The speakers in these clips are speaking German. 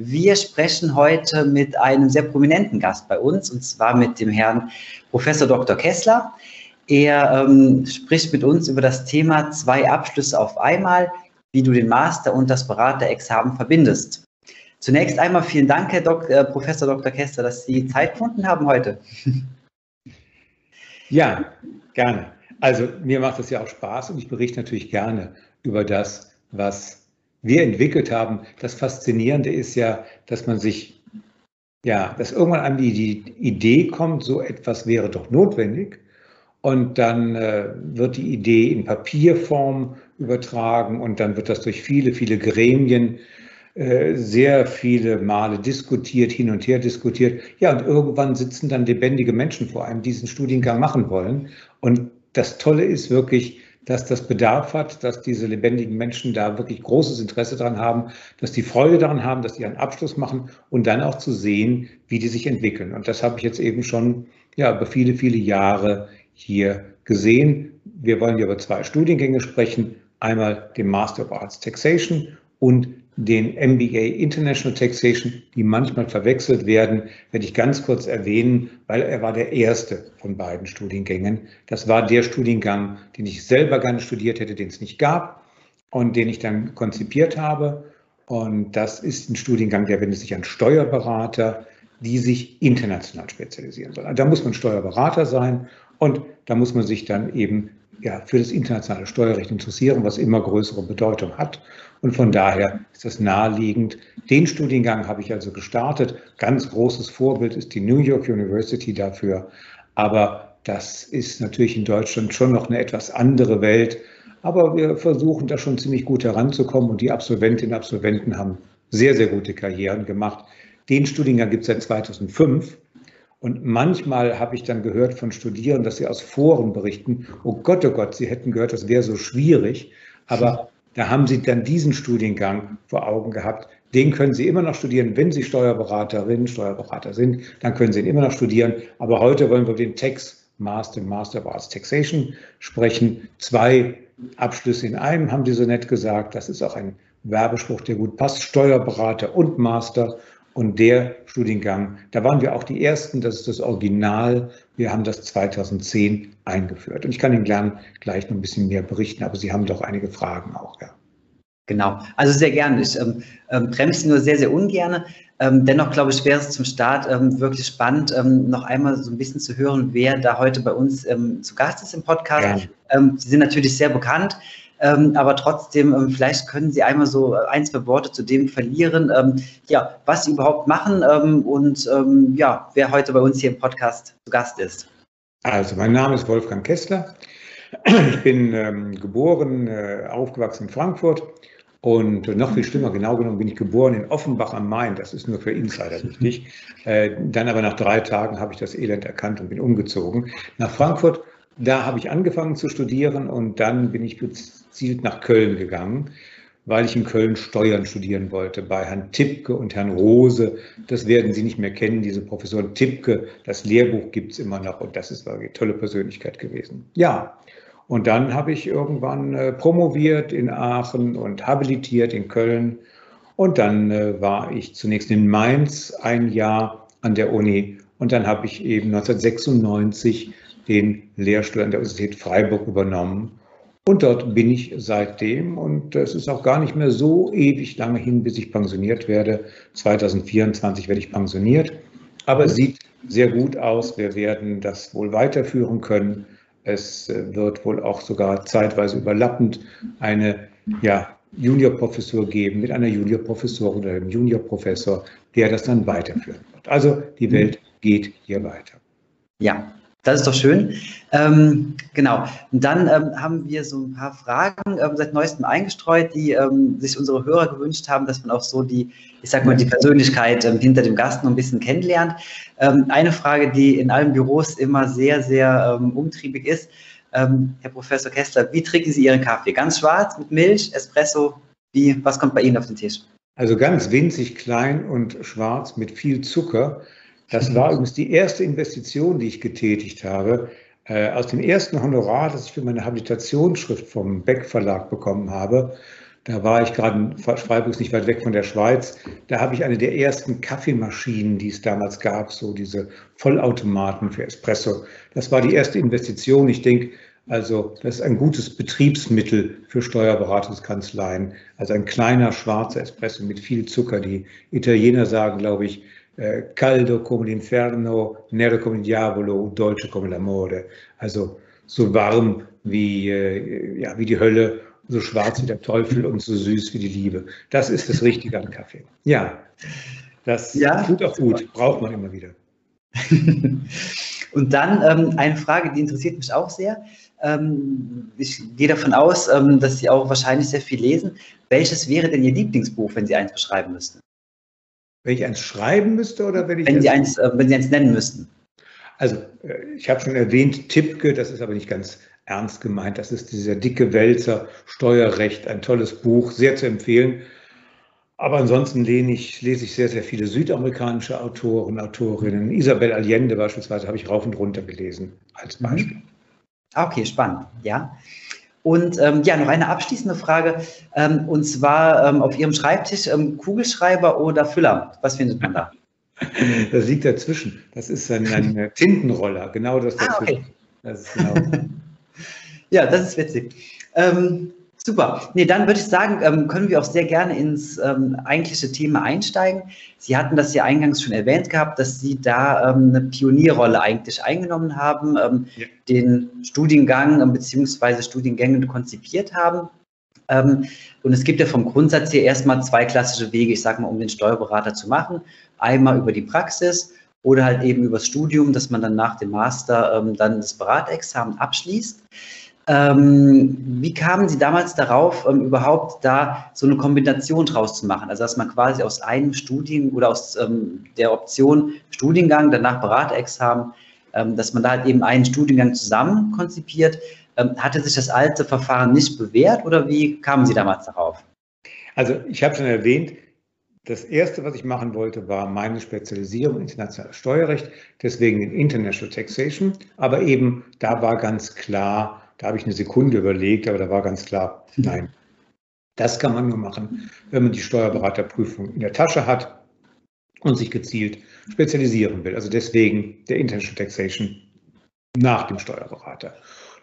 Wir sprechen heute mit einem sehr prominenten Gast bei uns, und zwar mit dem Herrn Professor Dr. Kessler. Er ähm, spricht mit uns über das Thema zwei Abschlüsse auf einmal, wie du den Master und das Beraterexamen verbindest. Zunächst einmal vielen Dank, Herr Dok äh, Professor Dr. Kessler, dass Sie Zeit gefunden haben heute. Ja, gerne. Also mir macht es ja auch Spaß und ich berichte natürlich gerne über das, was wir entwickelt haben. Das Faszinierende ist ja, dass man sich, ja, dass irgendwann an die, die Idee kommt, so etwas wäre doch notwendig. Und dann äh, wird die Idee in Papierform übertragen und dann wird das durch viele, viele Gremien äh, sehr viele Male diskutiert, hin und her diskutiert. Ja, und irgendwann sitzen dann lebendige Menschen vor einem, die diesen Studiengang machen wollen. Und das Tolle ist wirklich, dass das Bedarf hat, dass diese lebendigen Menschen da wirklich großes Interesse daran haben, dass die Freude daran haben, dass die einen Abschluss machen und dann auch zu sehen, wie die sich entwickeln. Und das habe ich jetzt eben schon ja, über viele, viele Jahre hier gesehen. Wir wollen hier über zwei Studiengänge sprechen. Einmal den Master of Arts Taxation und den MBA International Taxation, die manchmal verwechselt werden, werde ich ganz kurz erwähnen, weil er war der erste von beiden Studiengängen. Das war der Studiengang, den ich selber gerne studiert hätte, den es nicht gab und den ich dann konzipiert habe. Und das ist ein Studiengang, der wendet sich an Steuerberater, die sich international spezialisieren sollen. Da muss man Steuerberater sein und da muss man sich dann eben ja, für das internationale Steuerrecht interessieren, was immer größere Bedeutung hat. Und von daher ist das naheliegend. Den Studiengang habe ich also gestartet. Ganz großes Vorbild ist die New York University dafür. Aber das ist natürlich in Deutschland schon noch eine etwas andere Welt. Aber wir versuchen da schon ziemlich gut heranzukommen und die Absolventinnen und Absolventen haben sehr, sehr gute Karrieren gemacht. Den Studiengang gibt es seit 2005 und manchmal habe ich dann gehört von Studierenden, dass sie aus Foren berichten, oh Gott, oh Gott, sie hätten gehört, das wäre so schwierig. Aber da haben sie dann diesen Studiengang vor Augen gehabt. Den können Sie immer noch studieren, wenn Sie Steuerberaterin, Steuerberater sind, dann können Sie ihn immer noch studieren. Aber heute wollen wir den Tax Master, Master of Arts Taxation sprechen. Zwei Abschlüsse in einem haben die so nett gesagt. Das ist auch ein Werbespruch, der gut passt. Steuerberater und Master. Und der Studiengang, da waren wir auch die Ersten, das ist das Original. Wir haben das 2010 eingeführt. Und ich kann Ihnen gern gleich noch ein bisschen mehr berichten, aber Sie haben doch einige Fragen auch, ja. Genau, also sehr gerne. Ich ähm, ähm, bremse nur sehr, sehr ungern. Ähm, dennoch glaube ich, wäre es zum Start ähm, wirklich spannend, ähm, noch einmal so ein bisschen zu hören, wer da heute bei uns ähm, zu Gast ist im Podcast. Ja. Sie sind natürlich sehr bekannt. Ähm, aber trotzdem, ähm, vielleicht können Sie einmal so ein, zwei Worte zu dem verlieren, ähm, ja, was Sie überhaupt machen ähm, und ähm, ja, wer heute bei uns hier im Podcast zu Gast ist. Also, mein Name ist Wolfgang Kessler. Ich bin ähm, geboren, äh, aufgewachsen in Frankfurt und noch viel schlimmer, genau genommen bin ich geboren in Offenbach am Main. Das ist nur für Insider wichtig. Äh, dann aber nach drei Tagen habe ich das Elend erkannt und bin umgezogen nach Frankfurt. Da habe ich angefangen zu studieren und dann bin ich gezielt nach Köln gegangen, weil ich in Köln Steuern studieren wollte, bei Herrn Tippke und Herrn Rose. Das werden Sie nicht mehr kennen, diese Professoren Tippke. Das Lehrbuch gibt es immer noch und das ist eine tolle Persönlichkeit gewesen. Ja, und dann habe ich irgendwann äh, promoviert in Aachen und habilitiert in Köln. Und dann äh, war ich zunächst in Mainz ein Jahr an der Uni. Und dann habe ich eben 1996 den Lehrstuhl an der Universität Freiburg übernommen und dort bin ich seitdem und es ist auch gar nicht mehr so ewig lange hin, bis ich pensioniert werde. 2024 werde ich pensioniert, aber es sieht sehr gut aus. Wir werden das wohl weiterführen können. Es äh, wird wohl auch sogar zeitweise überlappend eine ja, Juniorprofessur geben mit einer Juniorprofessorin oder einem Juniorprofessor, der das dann weiterführen wird. Also die Welt geht hier weiter. Ja, Das ist doch schön. Ähm, genau. Und dann ähm, haben wir so ein paar Fragen ähm, seit neuestem eingestreut, die ähm, sich unsere Hörer gewünscht haben, dass man auch so die, ich sag mal, die Persönlichkeit ähm, hinter dem Gast noch ein bisschen kennenlernt. Ähm, eine Frage, die in allen Büros immer sehr, sehr umtriebig ist. Herr Professor Kessler, wie trinken Sie Ihren Kaffee? Ganz schwarz mit Milch, Espresso? Wie, was kommt bei Ihnen auf den Tisch? Also ganz winzig klein und schwarz mit viel Zucker. Das war übrigens die erste Investition, die ich getätigt habe. Äh, aus dem ersten Honorar, das ich für meine Habilitationsschrift vom Beck Verlag bekommen habe, da war ich gerade in Freiburg nicht weit weg von der Schweiz. Da habe ich eine der ersten Kaffeemaschinen, die es damals gab, so diese Vollautomaten für Espresso. Das war die erste Investition. Ich denke, also das ist ein gutes Betriebsmittel für Steuerberatungskanzleien. Also ein kleiner schwarzer Espresso mit viel Zucker. Die Italiener sagen, glaube ich, äh, caldo come l'inferno, nero come il diavolo, dolce come l'amore. Also so warm wie, äh, ja, wie die Hölle, so schwarz wie der Teufel und so süß wie die Liebe. Das ist das Richtige an Kaffee. Ja, das ja, tut auch gut, braucht man immer wieder. und dann ähm, eine Frage, die interessiert mich auch sehr. Ähm, ich gehe davon aus, ähm, dass Sie auch wahrscheinlich sehr viel lesen. Welches wäre denn Ihr Lieblingsbuch, wenn Sie eins beschreiben müssten? Wenn ich eins schreiben müsste oder wenn ich. Wenn Sie eins, äh, wenn Sie eins nennen müssten. Also, äh, ich habe schon erwähnt, Tippke, das ist aber nicht ganz ernst gemeint. Das ist dieser dicke Wälzer, Steuerrecht, ein tolles Buch, sehr zu empfehlen. Aber ansonsten lese ich, lese ich sehr, sehr viele südamerikanische Autoren, Autorinnen. Isabel Allende beispielsweise habe ich rauf und runter gelesen als mhm. Beispiel. Mhm. Okay, spannend, ja. Und ähm, ja, noch eine abschließende Frage. Ähm, und zwar ähm, auf Ihrem Schreibtisch ähm, Kugelschreiber oder Füller. Was findet man da? Das liegt dazwischen. Das ist ein, ein Tintenroller, genau das dazwischen. Ah, okay. Das genau. ja, das ist witzig. Ähm, Super. Nee, dann würde ich sagen, ähm, können wir auch sehr gerne ins ähm, eigentliche Thema einsteigen. Sie hatten das ja eingangs schon erwähnt gehabt, dass Sie da ähm, eine Pionierrolle eigentlich eingenommen haben, ja. den Studiengang bzw. Studiengänge konzipiert haben. Und es gibt ja vom Grundsatz her erstmal zwei klassische Wege, ich sage mal, um den Steuerberater zu machen. Einmal über die Praxis oder halt eben übers Studium, dass man dann nach dem Master dann das Beratexamen abschließt. Ähm, wie kamen Sie damals darauf, ähm, überhaupt da so eine Kombination draus zu machen? Also, dass man quasi aus einem Studien oder aus ähm, der Option Studiengang, danach Beraterexamen, ähm, dass man da halt eben einen Studiengang zusammen konzipiert. Ähm, hatte sich das alte Verfahren nicht bewährt oder wie kamen Sie damals darauf? Also, ich habe schon erwähnt, das erste, was ich machen wollte, war meine Spezialisierung in internationales Steuerrecht, deswegen in International Taxation. Aber eben da war ganz klar, da habe ich eine Sekunde überlegt, aber da war ganz klar, nein. Das kann man nur machen, wenn man die Steuerberaterprüfung in der Tasche hat und sich gezielt spezialisieren will. Also deswegen der International Taxation nach dem Steuerberater.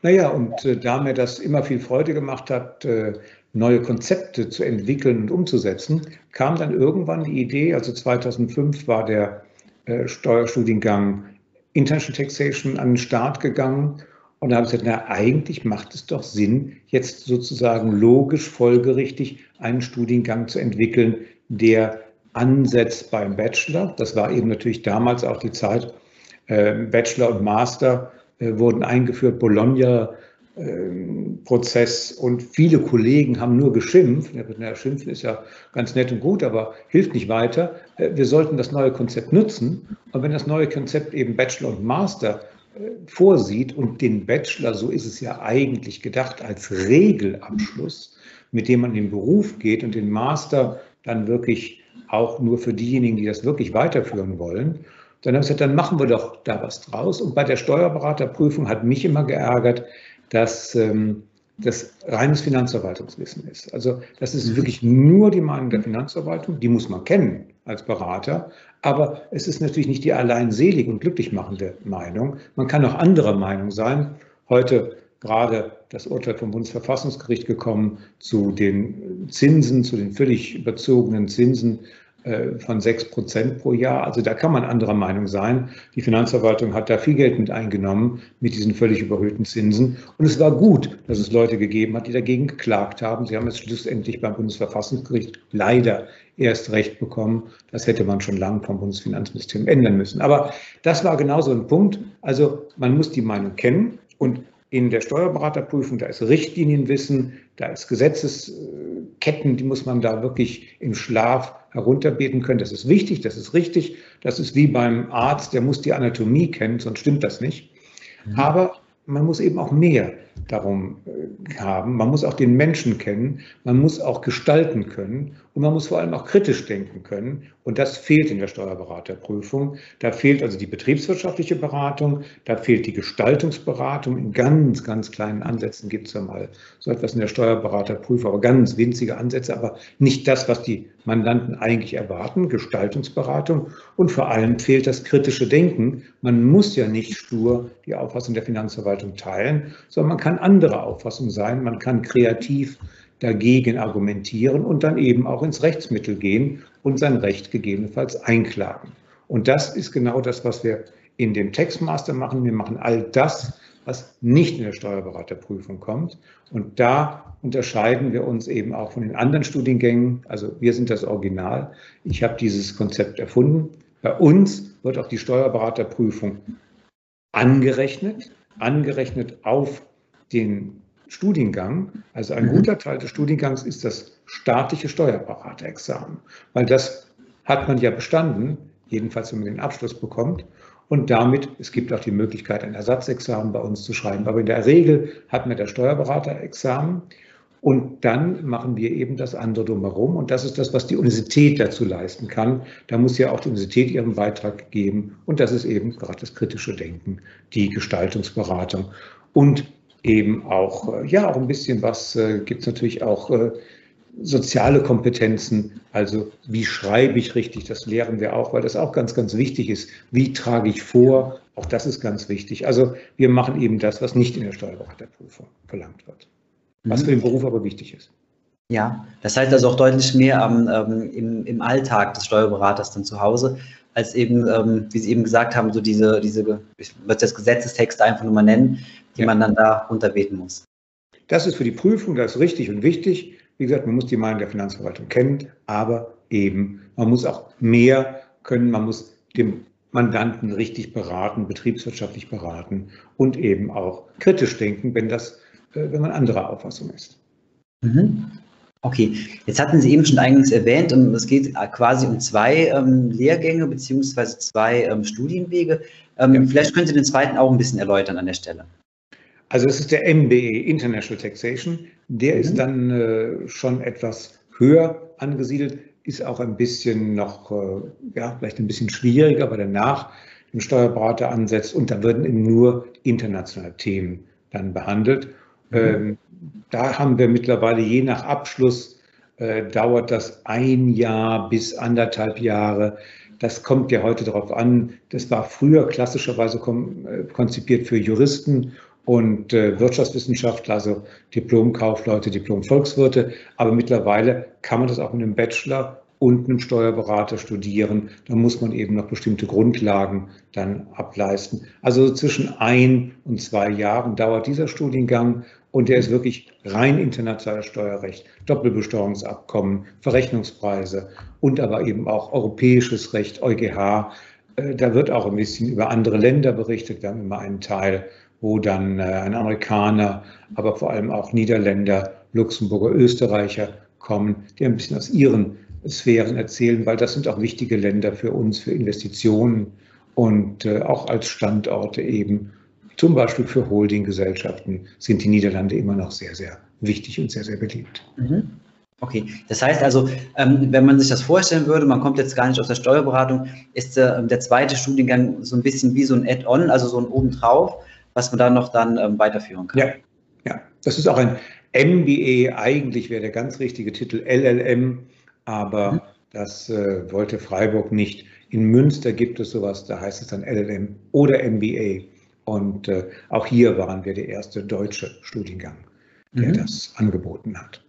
Naja, und äh, da mir das immer viel Freude gemacht hat, äh, neue Konzepte zu entwickeln und umzusetzen, kam dann irgendwann die Idee, also 2005 war der äh, Steuerstudiengang International Taxation an den Start gegangen und da habe ich gesagt, na, eigentlich macht es doch Sinn, jetzt sozusagen logisch, folgerichtig einen Studiengang zu entwickeln, der ansetzt beim Bachelor. Das war eben natürlich damals auch die Zeit. Äh, Bachelor und Master äh, wurden eingeführt, Bologna. Prozess und viele Kollegen haben nur geschimpft. Na, schimpfen ist ja ganz nett und gut, aber hilft nicht weiter. Äh, wir sollten das neue Konzept nutzen. Und wenn das neue Konzept eben Bachelor und Master vorsieht und den Bachelor, so ist es ja eigentlich gedacht, als Regelabschluss, mit dem man in den Beruf geht und den Master dann wirklich auch nur für diejenigen, die das wirklich weiterführen wollen, dann habe ich gesagt, dann machen wir doch da was draus. Und bei der Steuerberaterprüfung hat mich immer geärgert, dass ähm, das reines Finanzverwaltungswissen ist. Also das ist wirklich nur die Meinung der Finanzverwaltung, die muss man kennen als Berater, aber es ist natürlich nicht die allein selig und glücklich machende Meinung. Man kann auch anderer Meinung sein. Heute gerade das Urteil vom Bundesverfassungsgericht gekommen zu den Zinsen, zu den völlig überzogenen Zinsen von 6 Prozent pro Jahr. Also da kann man anderer Meinung sein. Die Finanzverwaltung hat da viel Geld mit eingenommen mit diesen völlig überhöhten Zinsen. Und es war gut, dass es Leute gegeben hat, die dagegen geklagt haben. Sie haben es schlussendlich beim Bundesverfassungsgericht leider erst recht bekommen. Das hätte man schon lange vom Bundesfinanzministerium ändern müssen. Aber das war genauso ein Punkt. Also man muss die Meinung kennen und in der Steuerberaterprüfung, da ist Richtlinienwissen, da ist Gesetzesketten, die muss man da wirklich im Schlaf herunterbeten können. Das ist wichtig, das ist richtig. Das ist wie beim Arzt, der muss die Anatomie kennen, sonst stimmt das nicht. Mhm. Aber man muss eben auch mehr darum äh, haben. Man muss auch den Menschen kennen, man muss auch gestalten können und man muss vor allem auch kritisch denken können. Und das fehlt in der Steuerberaterprüfung. Da fehlt also die betriebswirtschaftliche Beratung, da fehlt die Gestaltungsberatung. In ganz, ganz kleinen Ansätzen gibt es ja mal so etwas in der Steuerberaterprüfung, aber ganz winzige Ansätze, aber nicht das, was die Mandanten eigentlich erwarten, Gestaltungsberatung. Und vor allem fehlt das kritische Denken. Man muss ja nicht stur die Auffassung der Finanzverwaltung teilen, sondern man kann anderer Auffassung sein. Man kann kreativ dagegen argumentieren und dann eben auch ins Rechtsmittel gehen und sein Recht gegebenenfalls einklagen. Und das ist genau das, was wir in dem Textmaster machen. Wir machen all das, was nicht in der Steuerberaterprüfung kommt. Und da unterscheiden wir uns eben auch von den anderen Studiengängen. Also wir sind das Original. Ich habe dieses Konzept erfunden. Bei uns wird auch die Steuerberaterprüfung angerechnet, angerechnet auf den Studiengang. Also ein mhm. guter Teil des Studiengangs ist das staatliche Steuerberaterexamen, weil das hat man ja bestanden, jedenfalls wenn man den Abschluss bekommt. Und damit, es gibt auch die Möglichkeit, ein Ersatzexamen bei uns zu schreiben. Aber in der Regel hat man das Steuerberaterexamen. Und dann machen wir eben das andere drumherum. Und das ist das, was die Universität dazu leisten kann. Da muss ja auch die Universität ihren Beitrag geben. Und das ist eben gerade das kritische Denken, die Gestaltungsberatung und eben auch, äh, ja, auch ein bisschen was äh, gibt es natürlich auch äh, soziale Kompetenzen, also wie schreibe ich richtig, das lehren wir auch, weil das auch ganz, ganz wichtig ist. Wie trage ich vor, auch das ist ganz wichtig. Also wir machen eben das, was nicht in der Steuerberaterprüfung verlangt wird, was für den Beruf aber wichtig ist. Ja, das heißt also auch deutlich mehr ähm, im, im Alltag des Steuerberaters dann zu Hause, als eben, ähm, wie Sie eben gesagt haben, so diese, diese ich würde das Gesetzestext einfach nur mal nennen, die ja. man dann da runterbeten muss. Das ist für die Prüfung, das ist richtig und wichtig. Wie gesagt, man muss die Meinung der Finanzverwaltung kennen, aber eben, man muss auch mehr können, man muss dem Mandanten richtig beraten, betriebswirtschaftlich beraten und eben auch kritisch denken, wenn das, äh, wenn man anderer Auffassung ist. Mhm. Okay, jetzt hatten Sie eben schon eingangs erwähnt, es geht quasi um zwei ähm, Lehrgänge beziehungsweise zwei ähm, Studienwege. Ähm, ja. Vielleicht können Sie den zweiten auch ein bisschen erläutern an der Stelle. Also es ist der MBE International Taxation. Der mhm. ist dann äh, schon etwas höher angesiedelt, ist auch ein bisschen noch, äh, ja, vielleicht ein bisschen schwieriger, weil er nach dem Steuerberater ansetzt und da werden eben nur internationale Themen dann behandelt. Mhm. Ähm, da haben wir mittlerweile je nach Abschluss äh, dauert das ein Jahr bis anderthalb Jahre. Das kommt ja heute darauf an. Das war früher klassischerweise äh, konzipiert für Juristen und äh, Wirtschaftswissenschaftler, also Diplomkaufleute, Diplomvolkswirte. Aber mittlerweile kann man das auch mit einem Bachelor und einem Steuerberater studieren. Da muss man eben noch bestimmte Grundlagen dann ableisten. Also zwischen ein und zwei Jahren dauert dieser Studiengang und der ist wirklich rein internationales Steuerrecht, Doppelbesteuerungsabkommen, Verrechnungspreise und aber eben auch europäisches Recht, EuGH. Äh, da wird auch ein bisschen über andere Länder berichtet. Wir haben immer einen Teil wo dann äh, ein Amerikaner, aber vor allem auch Niederländer, Luxemburger, Österreicher kommen, die ein bisschen aus ihren Sphären erzählen, weil das sind auch wichtige Länder für uns, für Investitionen und äh, auch als Standorte eben. Zum Beispiel für Holdinggesellschaften sind die Niederlande immer noch sehr, sehr wichtig und sehr, sehr beliebt. Mhm. Okay, das heißt also, ähm, wenn man sich das vorstellen würde, man kommt jetzt gar nicht aus der Steuerberatung, ist äh, der zweite Studiengang so ein bisschen wie so ein Add-on, also so ein obendrauf was man da noch dann ähm, weiterführen kann. Ja, ja, das ist auch ein MBA. Eigentlich wäre der ganz richtige Titel LLM, aber mhm. das äh, wollte Freiburg nicht. In Münster gibt es sowas, da heißt es dann LLM oder MBA. Und äh, auch hier waren wir der erste deutsche Studiengang, der mhm. das angeboten hat.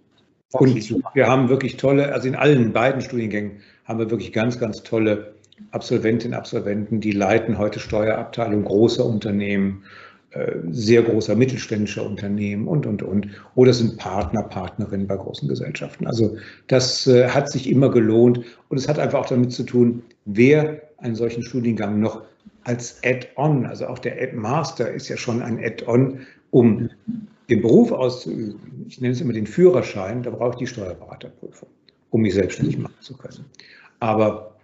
Und wir haben wirklich tolle, also in allen beiden Studiengängen haben wir wirklich ganz, ganz tolle Absolventinnen und Absolventen, die leiten heute Steuerabteilung großer Unternehmen, sehr großer mittelständischer Unternehmen und, und, und. Oder sind Partner, Partnerinnen bei großen Gesellschaften. Also das äh, hat sich immer gelohnt und es hat einfach auch damit zu tun, wer einen solchen Studiengang noch als Add-on, also auch der Master ist ja schon ein Add-on, um den Beruf auszuüben. Ich nenne es immer den Führerschein, da brauche ich die Steuerberaterprüfung, um mich selbstständig machen zu können. Aber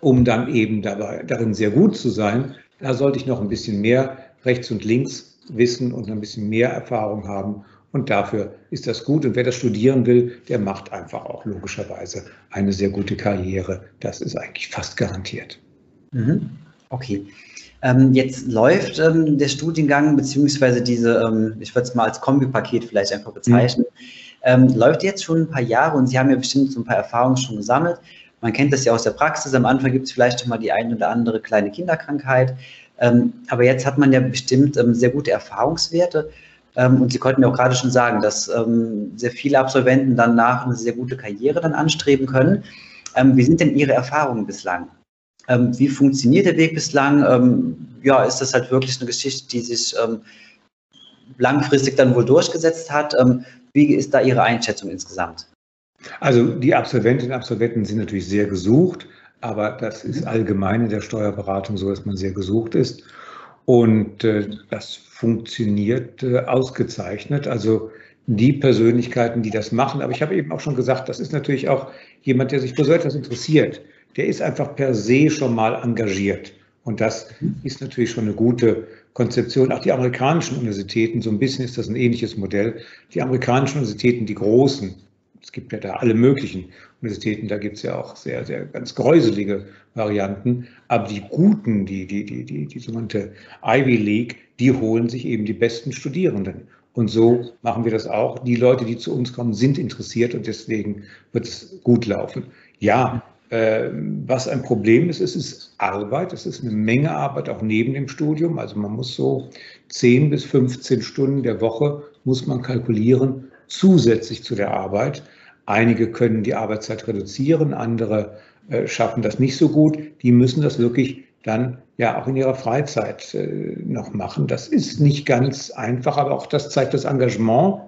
um dann eben dabei, darin sehr gut zu sein, da sollte ich noch ein bisschen mehr rechts und links wissen und ein bisschen mehr Erfahrung haben. Und dafür ist das gut. Und wer das studieren will, der macht einfach auch logischerweise eine sehr gute Karriere. Das ist eigentlich fast garantiert. Mhm. Okay. Ähm, jetzt läuft ähm, der Studiengang, beziehungsweise diese, ähm, ich würde es mal als Kombipaket vielleicht einfach bezeichnen, mhm. läuft jetzt schon ein paar Jahre und Sie haben ja bestimmt so ein paar Erfahrungen schon gesammelt. Man kennt das ja aus der Praxis. Am Anfang gibt es vielleicht schon mal die eine oder andere kleine Kinderkrankheit. Ähm, aber jetzt hat man ja bestimmt ähm, sehr gute Erfahrungswerte. Ähm, und Sie konnten ja auch gerade schon sagen, dass sehr viele Absolventen danach eine sehr gute Karriere dann anstreben können. Wie sind denn Ihre Erfahrungen bislang? Wie funktioniert der Weg bislang? ja, ist das halt wirklich eine Geschichte, die sich langfristig dann wohl durchgesetzt hat? wie ist da Ihre Einschätzung insgesamt? Also die Absolventinnen und Absolventen sind natürlich sehr gesucht, aber das ist allgemein in der Steuerberatung so, dass man sehr gesucht ist. Und äh, das funktioniert äh, ausgezeichnet. Also die Persönlichkeiten, die das machen. Aber ich habe eben auch schon gesagt, das ist natürlich auch jemand, der sich für so etwas interessiert. Der ist einfach per se schon mal engagiert. Und das ist natürlich schon eine gute Konzeption. Auch die amerikanischen Universitäten, so ein bisschen ist das ein ähnliches Modell. Die amerikanischen Universitäten, die großen, es gibt ja da alle möglichen Universitäten, da gibt es ja auch sehr, sehr ganz gräuselige Varianten. Aber die guten, die, die, die, die, die sogenannte Ivy League, die holen sich eben die besten Studierenden. Und so machen wir das auch. Die Leute, die zu uns kommen, sind interessiert und deswegen wird es gut laufen. Ja, äh, was ein Problem ist, es ist Arbeit, es ist eine Menge Arbeit auch neben dem Studium. Also man muss so 10 bis 15 Stunden der Woche muss man kalkulieren, zusätzlich zu der Arbeit. Einige können die Arbeitszeit reduzieren, andere äh, schaffen das nicht so gut. Die müssen das wirklich dann ja auch in ihrer Freizeit äh, noch machen. Das ist nicht ganz einfach, aber auch das zeigt das Engagement.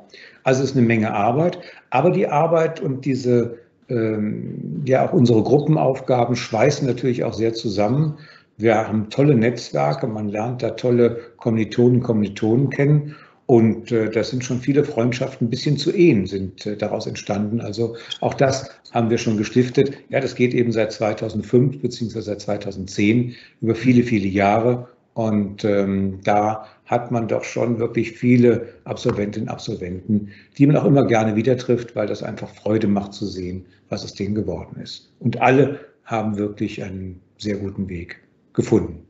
Also es ist eine Menge Arbeit. Aber die Arbeit und diese, ähm, ja auch unsere Gruppenaufgaben schweißen natürlich auch sehr zusammen. Wir haben tolle Netzwerke, man lernt da tolle Kommilitonen Kommilitonen kennen. Und äh, das sind schon viele Freundschaften bis hin zu Ehen sind äh, daraus entstanden. Also auch das haben wir schon gestiftet. Ja, das geht eben seit 2005 beziehungsweise seit 2010 über viele, viele Jahre. Und ähm, da hat man doch schon wirklich viele Absolventinnen und Absolventen, die man auch immer gerne wieder trifft, weil das einfach Freude macht zu sehen, was aus denen geworden ist. Und alle haben wirklich einen sehr guten Weg gefunden.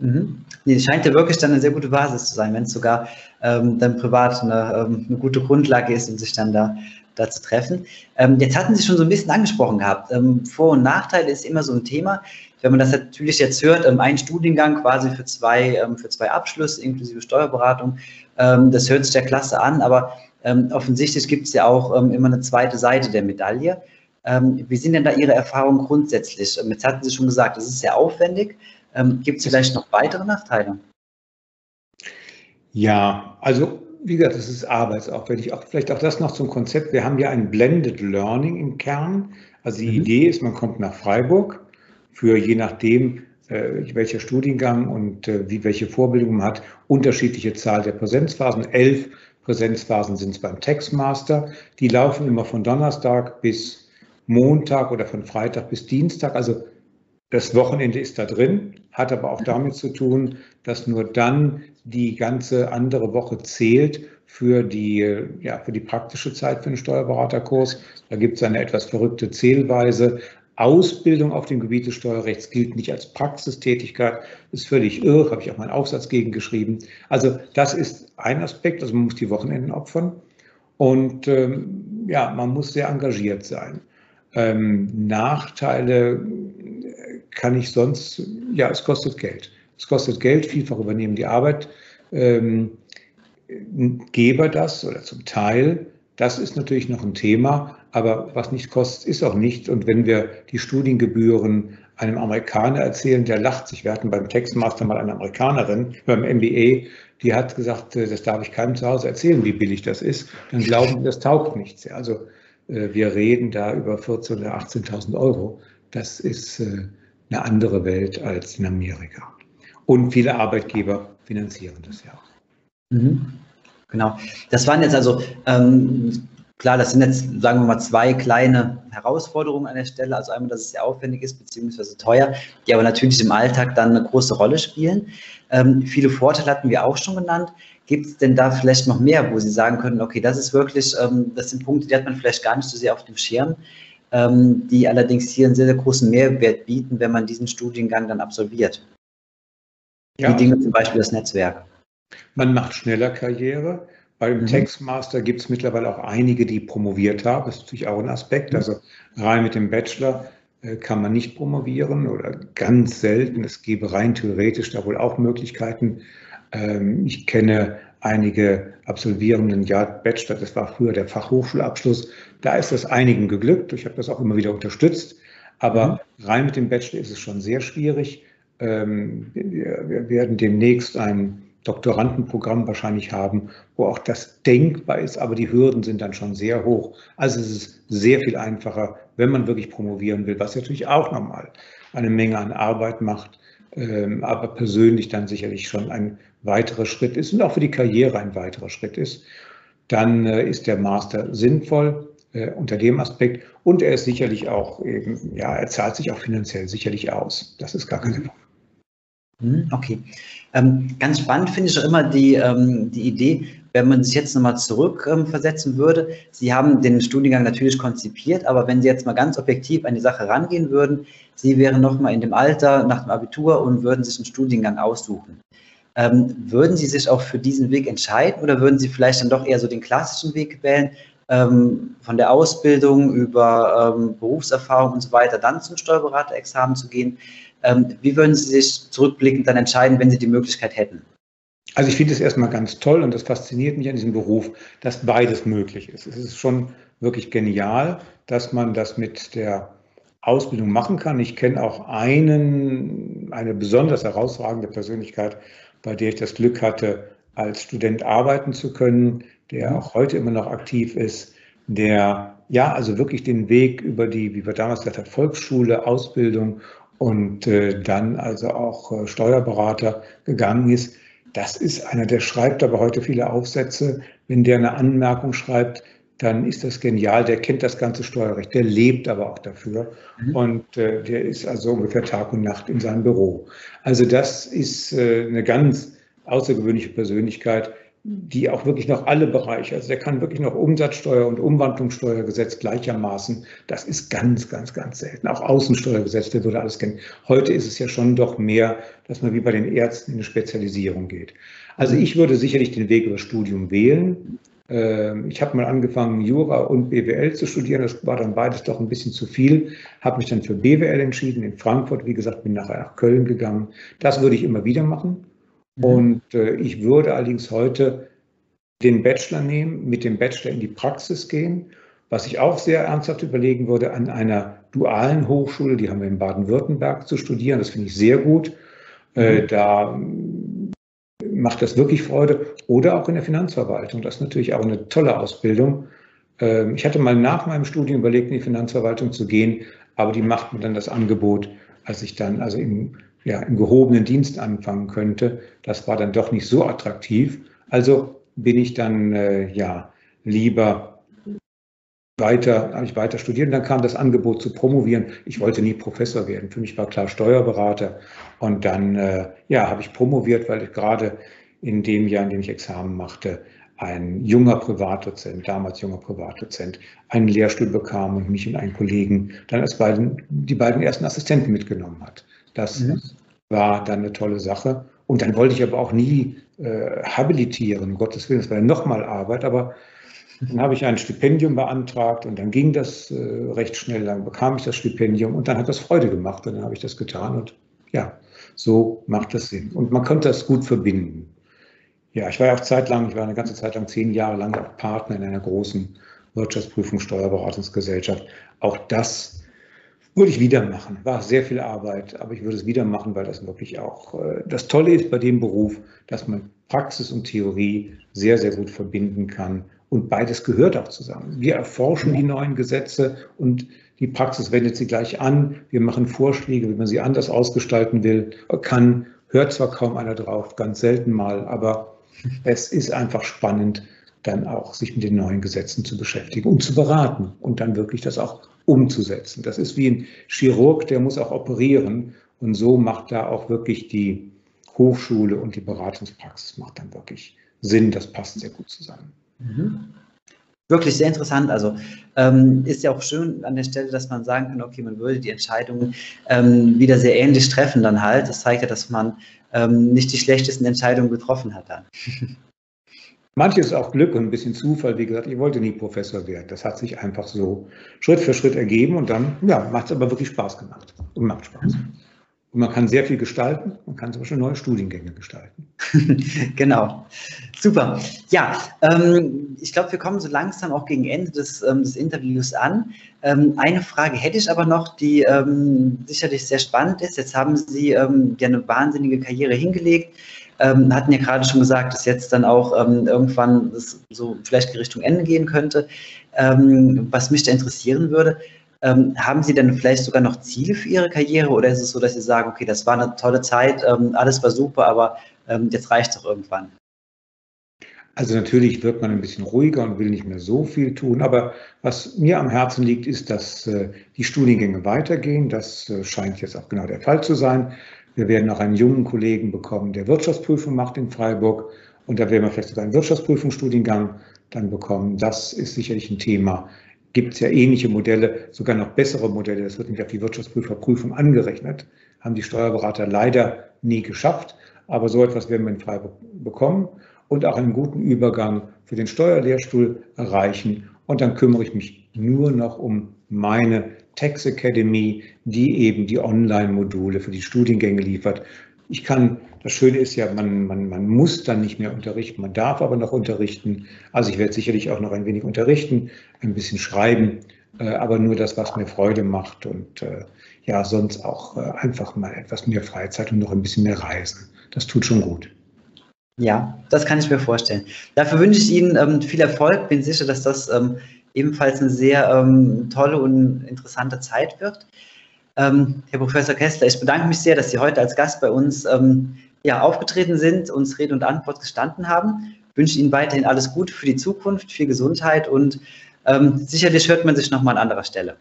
Mhm. Nee, es scheint ja wirklich dann eine sehr gute Basis zu sein, wenn es sogar ähm, dann privat eine, ähm, eine, gute Grundlage ist, um sich dann da, da zu treffen. Ähm, jetzt hatten Sie schon so ein bisschen angesprochen gehabt. Ähm, Vor- und Nachteile ist immer so ein Thema. Wenn man das natürlich jetzt hört, ähm, ein Studiengang quasi für zwei, ähm, für zwei Abschlüsse inklusive Steuerberatung, das hört sich ja klasse an, aber offensichtlich gibt es ja auch immer eine zweite Seite der Medaille. wie sind denn da Ihre Erfahrungen grundsätzlich? jetzt hatten Sie schon gesagt, es ist sehr aufwendig. Ähm, Gibt es vielleicht noch weitere Nachteile? Ja, also wie gesagt, es ist arbeitsaufwendig. Auch, vielleicht auch das noch zum Konzept. Wir haben ja ein Blended Learning im Kern. Also die mhm. Idee ist, man kommt nach Freiburg für je nachdem, äh, welcher Studiengang und äh, wie welche Vorbildung man hat, unterschiedliche Zahl der Präsenzphasen. Elf Präsenzphasen sind es beim Textmaster. Die laufen immer von Donnerstag bis Montag oder von Freitag bis Dienstag. Also das Wochenende ist da drin, hat aber auch damit zu tun, dass nur dann die ganze andere Woche zählt für die, ja, für die praktische Zeit für den Steuerberaterkurs. Da gibt es eine etwas verrückte Zählweise. Ausbildung auf dem Gebiet des Steuerrechts gilt nicht als Praxistätigkeit, ist völlig irre, habe ich auch meinen Aufsatz gegen geschrieben. Also das ist ein Aspekt, also man muss die Wochenenden opfern und ähm, ja, man muss sehr engagiert sein. Ähm, Nachteile kann ich sonst, ja, es kostet Geld. Es kostet Geld, vielfach übernehmen die Arbeitgeber ähm, das oder zum Teil. Das ist natürlich noch ein Thema, aber was nicht kostet, ist auch nichts. Und wenn wir die Studiengebühren einem Amerikaner erzählen, der lacht sich. Wir hatten beim Textmaster mal eine Amerikanerin beim MBA, die hat gesagt, äh, das darf ich keinem zu Hause erzählen, wie billig das ist. Dann glauben das taugt nichts. Also äh, wir reden da über 14.000 oder 18.000 Euro. Das ist äh, eine andere Welt als in Amerika. Und viele Arbeitgeber finanzieren das ja auch. Mhm. Genau. Das waren jetzt also ähm, Klar, das sind jetzt, sagen wir mal, zwei kleine Herausforderungen an der Stelle. Also einmal, dass es sehr aufwendig ist, beziehungsweise teuer, die aber natürlich im Alltag dann eine große Rolle spielen. Ähm, viele Vorteile hatten wir auch schon genannt. Gibt es denn da vielleicht noch mehr, wo Sie sagen können, okay, das ist wirklich, ähm, das sind Punkte, die hat man vielleicht gar nicht so sehr auf dem Schirm, die allerdings hier einen sehr, sehr großen Mehrwert bieten, wenn man diesen Studiengang dann absolviert? Ja. Wie Dinge zum Beispiel das Netzwerk. Man macht schneller Karriere. Beim mhm. Textmaster gibt es mittlerweile auch einige, die promoviert haben. Das ist natürlich auch ein Aspekt. Mhm. Also rein mit dem Bachelor äh, kann man nicht promovieren oder ganz selten. Es gäbe rein theoretisch da wohl auch Möglichkeiten. Ähm, ich kenne einige Absolvierenden, ja, Bachelor, das war früher der Fachhochschulabschluss. Da ist das einigen geglückt. Ich habe das auch immer wieder unterstützt. Aber mhm. rein mit dem Bachelor ist es schon sehr schwierig. Ähm, wir werden demnächst ein Doktorandenprogramm wahrscheinlich haben, wo auch das denkbar ist, aber die Hürden sind dann schon sehr hoch. Also es ist sehr viel einfacher, wenn man wirklich promovieren will, was natürlich auch nochmal eine Menge an Arbeit macht, aber persönlich dann sicherlich schon ein weiterer Schritt ist und auch für die Karriere ein weiterer Schritt ist. Dann äh, ist der Master sinnvoll äh, unter dem Aspekt und er ist sicherlich auch eben, ja, er zahlt sich auch finanziell sicherlich aus. Das ist gar keine Frage. Hm, okay. Ähm, ganz spannend finde ich auch immer die, ähm, die Idee, wenn man sich jetzt nochmal zurückversetzen ähm, würde. Sie haben den Studiengang natürlich konzipiert, aber wenn Sie jetzt mal ganz objektiv an die Sache rangehen würden, Sie wären nochmal in dem Alter nach dem Abitur und würden sich einen Studiengang aussuchen. Ähm, würden Sie sich auch für diesen Weg entscheiden oder würden Sie vielleicht dann doch eher so den klassischen Weg wählen, ähm, von der Ausbildung über ähm, Berufserfahrung und so weiter dann zum Steuerberaterexamen zu gehen? Ähm, wie würden Sie sich zurückblickend dann entscheiden, wenn Sie die Möglichkeit hätten? Also ich finde es erstmal ganz toll und das fasziniert mich an diesem Beruf, dass beides möglich ist. Es ist schon wirklich genial, dass man das mit der Ausbildung machen kann. Ich kenne auch einen, eine besonders herausragende Persönlichkeit, bei der ich das Glück hatte, als Student arbeiten zu können, der auch heute immer noch aktiv ist, der ja also wirklich den Weg über die, wie wir damals gesagt haben, Volksschule, Ausbildung und äh, dann also auch äh, Steuerberater gegangen ist. Das ist einer, der schreibt aber heute viele Aufsätze. Wenn der eine Anmerkung schreibt, dann ist das genial. Der kennt das ganze Steuerrecht, der lebt aber auch dafür. Mhm. Und äh, der ist also ungefähr Tag und Nacht in seinem Büro. Also das ist äh, eine ganz außergewöhnliche Persönlichkeit, die auch wirklich noch alle Bereiche, also der kann wirklich noch Umsatzsteuer und Umwandlungssteuergesetz gleichermaßen. Das ist ganz, ganz, ganz selten. Auch Außensteuergesetz, der würde alles kennen. Heute ist es ja schon doch mehr, dass man wie bei den Ärzten in eine Spezialisierung geht. Also ich würde sicherlich den Weg über Studium wählen. Ähm, ich habe mal angefangen, Jura und BWL zu studieren. Das war dann beides doch ein bisschen zu viel. Habe mich dann für BWL entschieden in Frankfurt. Wie gesagt, bin nachher nach Köln gegangen. Das würde ich immer wieder machen. Und äh, ich würde allerdings heute den Bachelor nehmen, mit dem Bachelor in die Praxis gehen, was ich auch sehr ernsthaft überlegen würde, an einer dualen Hochschule, die haben wir in Baden-Württemberg, zu studieren. Das finde ich sehr gut. Äh, mhm. da macht das wirklich Freude. Oder auch in der Finanzverwaltung. Das ist natürlich auch eine tolle Ausbildung. Ähm, ich hatte mal nach meinem Studium überlegt, in die Finanzverwaltung zu gehen, aber die macht mir dann das Angebot, als ich dann also im ja, im gehobenen Dienst anfangen könnte. Das war dann doch nicht so attraktiv. Also bin ich dann äh, ja lieber weiter, habe ich weiter studiert und dann kam das Angebot zu promovieren. Ich wollte nie Professor werden. Für mich war klar Steuerberater. Und dann äh, ja, habe ich promoviert, weil ich gerade in dem Jahr, in dem ich Examen machte, ein junger Privatdozent, damals junger Privatdozent, einen Lehrstuhl bekam und mich und einen Kollegen dann als beiden, die beiden ersten Assistenten mitgenommen hat. Das mhm. war dann eine tolle Sache. Und dann wollte ich aber auch nie äh, habilitieren, um Gottes Willen, das war ja nochmal Arbeit, aber dann habe ich ein Stipendium beantragt und dann ging das äh, recht schnell, dann bekam ich das Stipendium und dann hat das Freude gemacht und dann habe ich das getan und ja, so macht das Sinn. Und man konnte das gut verbinden. Ja, ich war ja auch zeitlang, ich war eine ganze Zeit lang, zehn Jahre lang auch Partner in einer großen Wirtschaftsprüfung, Steuerberatungsgesellschaft. Auch das würde ich wieder machen. War sehr viel Arbeit, aber ich würde es wieder machen, weil das wirklich auch äh, das Tolle ist bei dem Beruf, dass man Praxis und Theorie sehr, sehr gut verbinden kann. Und beides gehört auch zusammen. Wir erforschen die neuen Gesetze und die Praxis wendet sie gleich an. Wir machen Vorschläge, wie man sie anders ausgestalten will, kann. Hört zwar kaum einer drauf, ganz selten mal, aber es ist einfach spannend, dann auch sich mit den neuen Gesetzen zu beschäftigen und zu beraten und dann wirklich das auch umzusetzen. Das ist wie ein Chirurg, der muss auch operieren und so macht da auch wirklich die Hochschule und die Beratungspraxis macht dann wirklich Sinn. Das passt sehr gut zusammen. Mhm. Wirklich sehr interessant. Also ähm, ist ja auch schön an der Stelle, dass man sagen kann, okay, man würde die Entscheidungen ähm, wieder sehr ähnlich treffen dann halt. Das zeigt ja, dass man ähm, nicht die schlechtesten Entscheidungen getroffen hat dann. Manches auch Glück und ein bisschen Zufall. Wie gesagt, ich wollte nie Professor werden. Das hat sich einfach so Schritt für Schritt ergeben und dann ja, macht es aber wirklich Spaß gemacht und macht Spaß. Und man kann sehr viel gestalten. Man kann zum Beispiel neue Studiengänge gestalten. genau. Super. Ja, ähm, ich glaube, wir kommen so langsam auch gegen Ende des, ähm, des Interviews an. Ähm, eine Frage hätte ich aber noch, die ähm, sicherlich sehr spannend ist. Jetzt haben Sie ähm, ja eine wahnsinnige Karriere hingelegt ähm, hatten ja gerade schon gesagt, dass jetzt dann auch ähm, irgendwann das so vielleicht Richtung Ende gehen könnte. Ähm, was mich da interessieren würde, ähm, haben Sie denn vielleicht sogar noch Ziele für Ihre Karriere oder ist es so, dass Sie sagen, okay, das war eine tolle Zeit, ähm, alles war super, aber ähm, jetzt reicht es doch irgendwann? Also natürlich wird man ein bisschen ruhiger und will nicht mehr so viel tun, aber was mir am Herzen liegt, ist, dass äh, die Studiengänge weitergehen. Das äh, scheint jetzt auch genau der Fall zu sein. Wir werden auch einen jungen Kollegen bekommen, der Wirtschaftsprüfung macht in Freiburg. Und da werden wir vielleicht sogar einen Wirtschaftsprüfungsstudiengang dann bekommen. Das ist sicherlich ein Thema. Gibt es ja ähnliche Modelle, sogar noch bessere Modelle. Das wird nämlich auf die Wirtschaftsprüferprüfung angerechnet. Haben die Steuerberater leider nie geschafft. Aber so etwas werden wir in Freiburg bekommen und auch einen guten Übergang für den Steuerlehrstuhl erreichen. Und dann kümmere ich mich nur noch um meine Tax Academy, die eben die Online-Module für die Studiengänge liefert. Ich kann, das Schöne ist ja, man, man, man muss dann nicht mehr unterrichten, man darf aber noch unterrichten. Also ich werde sicherlich auch noch ein wenig unterrichten, ein bisschen schreiben, äh, aber nur das, was mir Freude macht und äh, ja, sonst auch äh, einfach mal etwas mehr Freizeit und noch ein bisschen mehr reisen. Das tut schon gut. Ja, das kann ich mir vorstellen. Dafür wünsche ich Ihnen ähm, viel Erfolg. Bin sicher, dass das ähm, ebenfalls eine sehr ähm, tolle und interessante Zeit wird. Ähm, Herr Professor Kessler, ich bedanke mich sehr, dass Sie heute als Gast bei uns ähm, ja, aufgetreten sind, uns Rede und Antwort gestanden haben. Ich wünsche Ihnen weiterhin alles Gute für die Zukunft, viel Gesundheit und ähm, sicherlich hört man sich nochmal an anderer Stelle.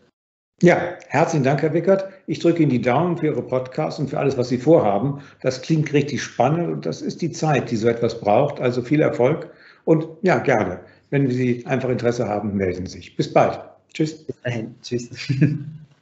Ja, herzlichen Dank, Herr Wickert. Ich drücke Ihnen die Daumen für Ihre Podcasts und für alles, was Sie vorhaben. Das klingt richtig spannend und das ist die Zeit, die so etwas braucht. Also viel Erfolg und ja, gerne. Wenn Sie einfach Interesse haben, melden Sie sich. Bis bald. Tschüss. Bis dahin. Tschüss.